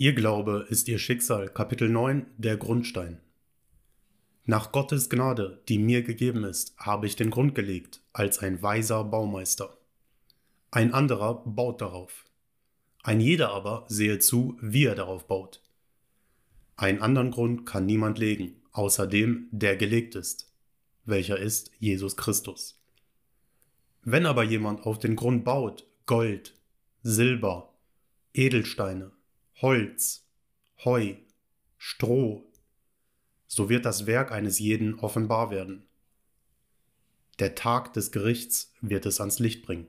Ihr Glaube ist ihr Schicksal, Kapitel 9, der Grundstein. Nach Gottes Gnade, die mir gegeben ist, habe ich den Grund gelegt, als ein weiser Baumeister. Ein anderer baut darauf. Ein jeder aber sehe zu, wie er darauf baut. Einen anderen Grund kann niemand legen, außer dem, der gelegt ist, welcher ist Jesus Christus. Wenn aber jemand auf den Grund baut, Gold, Silber, Edelsteine, Holz, Heu, Stroh, so wird das Werk eines jeden offenbar werden. Der Tag des Gerichts wird es ans Licht bringen.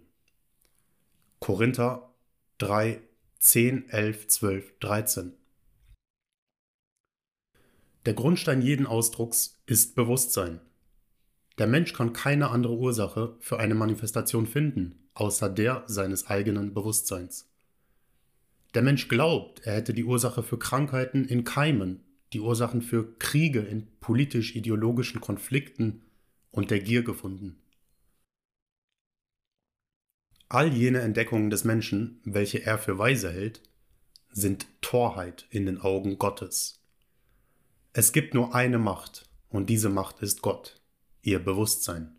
Korinther 3, 10, 11, 12, 13. Der Grundstein jeden Ausdrucks ist Bewusstsein. Der Mensch kann keine andere Ursache für eine Manifestation finden, außer der seines eigenen Bewusstseins. Der Mensch glaubt, er hätte die Ursache für Krankheiten in Keimen, die Ursachen für Kriege in politisch-ideologischen Konflikten und der Gier gefunden. All jene Entdeckungen des Menschen, welche er für weise hält, sind Torheit in den Augen Gottes. Es gibt nur eine Macht, und diese Macht ist Gott, ihr Bewusstsein.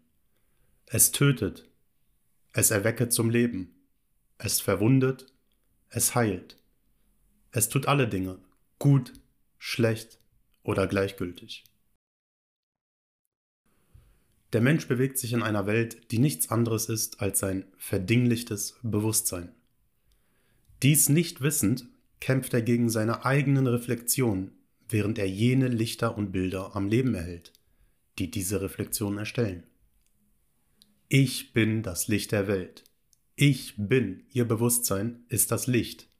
Es tötet, es erwecket zum Leben, es verwundet, es heilt. Es tut alle Dinge, gut, schlecht oder gleichgültig. Der Mensch bewegt sich in einer Welt, die nichts anderes ist als sein verdinglichtes Bewusstsein. Dies nicht wissend, kämpft er gegen seine eigenen Reflexionen, während er jene Lichter und Bilder am Leben erhält, die diese Reflexionen erstellen. Ich bin das Licht der Welt. Ich bin, ihr Bewusstsein ist das Licht.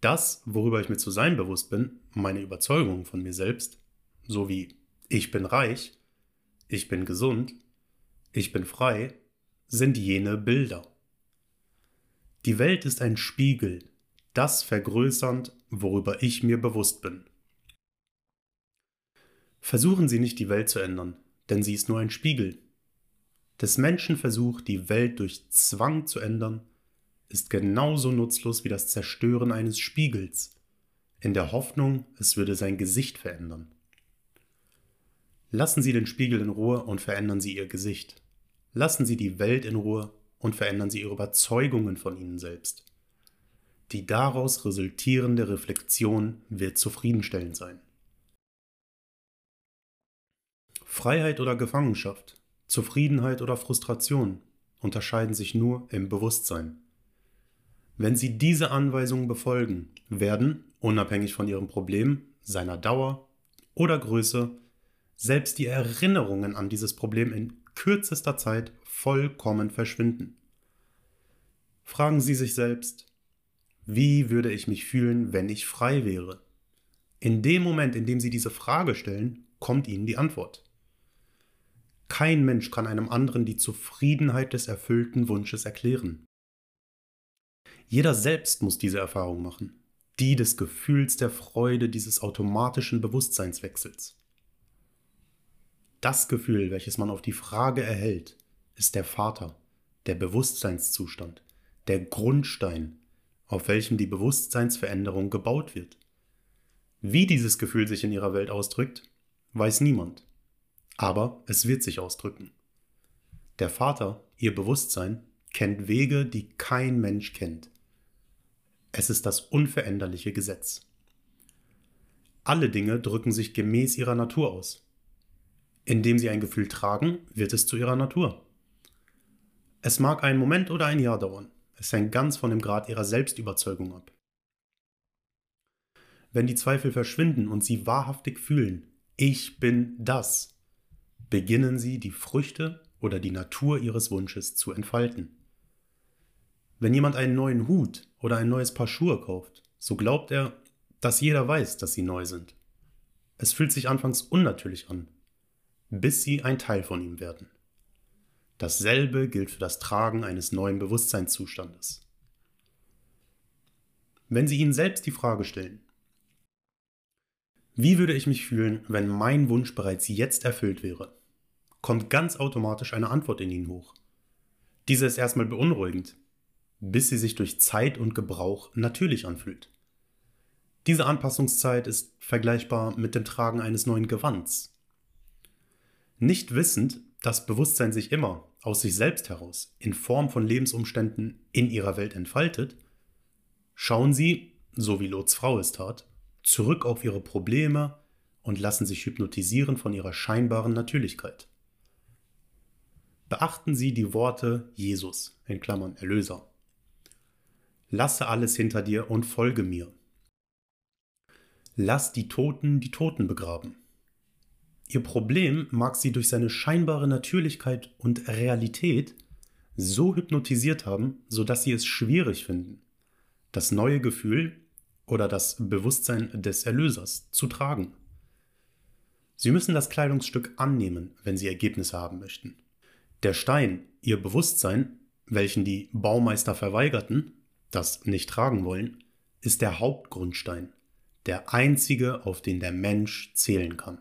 Das, worüber ich mir zu sein bewusst bin, meine Überzeugung von mir selbst, so wie ich bin reich, ich bin gesund, ich bin frei, sind jene Bilder. Die Welt ist ein Spiegel, das vergrößernd, worüber ich mir bewusst bin. Versuchen Sie nicht die Welt zu ändern, denn sie ist nur ein Spiegel, des Menschen Versuch, die Welt durch Zwang zu ändern, ist genauso nutzlos wie das Zerstören eines Spiegels, in der Hoffnung, es würde sein Gesicht verändern. Lassen Sie den Spiegel in Ruhe und verändern Sie Ihr Gesicht. Lassen Sie die Welt in Ruhe und verändern Sie Ihre Überzeugungen von Ihnen selbst. Die daraus resultierende Reflexion wird zufriedenstellend sein. Freiheit oder Gefangenschaft Zufriedenheit oder Frustration unterscheiden sich nur im Bewusstsein. Wenn Sie diese Anweisungen befolgen, werden, unabhängig von Ihrem Problem, seiner Dauer oder Größe, selbst die Erinnerungen an dieses Problem in kürzester Zeit vollkommen verschwinden. Fragen Sie sich selbst, wie würde ich mich fühlen, wenn ich frei wäre? In dem Moment, in dem Sie diese Frage stellen, kommt Ihnen die Antwort. Kein Mensch kann einem anderen die Zufriedenheit des erfüllten Wunsches erklären. Jeder selbst muss diese Erfahrung machen, die des Gefühls der Freude dieses automatischen Bewusstseinswechsels. Das Gefühl, welches man auf die Frage erhält, ist der Vater, der Bewusstseinszustand, der Grundstein, auf welchem die Bewusstseinsveränderung gebaut wird. Wie dieses Gefühl sich in ihrer Welt ausdrückt, weiß niemand aber es wird sich ausdrücken. Der Vater, ihr Bewusstsein, kennt Wege, die kein Mensch kennt. Es ist das unveränderliche Gesetz. Alle Dinge drücken sich gemäß ihrer Natur aus. Indem sie ein Gefühl tragen, wird es zu ihrer Natur. Es mag einen Moment oder ein Jahr dauern. Es hängt ganz von dem Grad ihrer Selbstüberzeugung ab. Wenn die Zweifel verschwinden und sie wahrhaftig fühlen, ich bin das, beginnen sie die Früchte oder die Natur ihres Wunsches zu entfalten. Wenn jemand einen neuen Hut oder ein neues Paar Schuhe kauft, so glaubt er, dass jeder weiß, dass sie neu sind. Es fühlt sich anfangs unnatürlich an, bis sie ein Teil von ihm werden. Dasselbe gilt für das Tragen eines neuen Bewusstseinszustandes. Wenn Sie ihnen selbst die Frage stellen, wie würde ich mich fühlen, wenn mein Wunsch bereits jetzt erfüllt wäre? Kommt ganz automatisch eine Antwort in ihn hoch. Diese ist erstmal beunruhigend, bis sie sich durch Zeit und Gebrauch natürlich anfühlt. Diese Anpassungszeit ist vergleichbar mit dem Tragen eines neuen Gewands. Nicht wissend, dass Bewusstsein sich immer aus sich selbst heraus in Form von Lebensumständen in ihrer Welt entfaltet, schauen sie, so wie Lots Frau es tat, zurück auf ihre Probleme und lassen sich hypnotisieren von ihrer scheinbaren Natürlichkeit. Beachten Sie die Worte Jesus in Klammern Erlöser. Lasse alles hinter dir und folge mir. Lass die Toten die Toten begraben. Ihr Problem mag sie durch seine scheinbare Natürlichkeit und Realität so hypnotisiert haben, sodass sie es schwierig finden, das neue Gefühl oder das Bewusstsein des Erlösers zu tragen. Sie müssen das Kleidungsstück annehmen, wenn Sie Ergebnisse haben möchten. Der Stein, Ihr Bewusstsein, welchen die Baumeister verweigerten, das nicht tragen wollen, ist der Hauptgrundstein, der einzige, auf den der Mensch zählen kann.